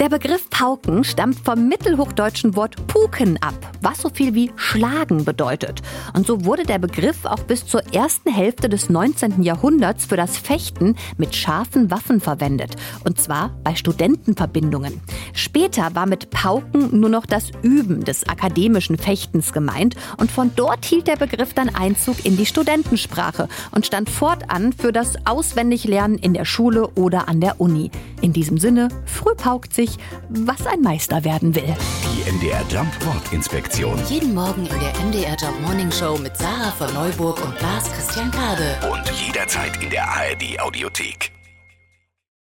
Der Begriff Pauken stammt vom mittelhochdeutschen Wort Puken ab, was so viel wie schlagen bedeutet. Und so wurde der Begriff auch bis zur ersten Hälfte des 19. Jahrhunderts für das Fechten mit scharfen Waffen verwendet. Und zwar bei Studentenverbindungen. Später war mit Pauken nur noch das Üben des akademischen Fechtens gemeint und von dort hielt der Begriff dann Einzug in die Studentensprache und stand fortan für das Auswendiglernen in der Schule oder an der Uni. In diesem Sinne, früh paukt sich, was ein Meister werden will. Die MDR Jump Wortinspektion. Jeden Morgen in der MDR Job Morning Show mit Sarah von Neuburg und Lars Christian Kade. Und jederzeit in der ARD Audiothek.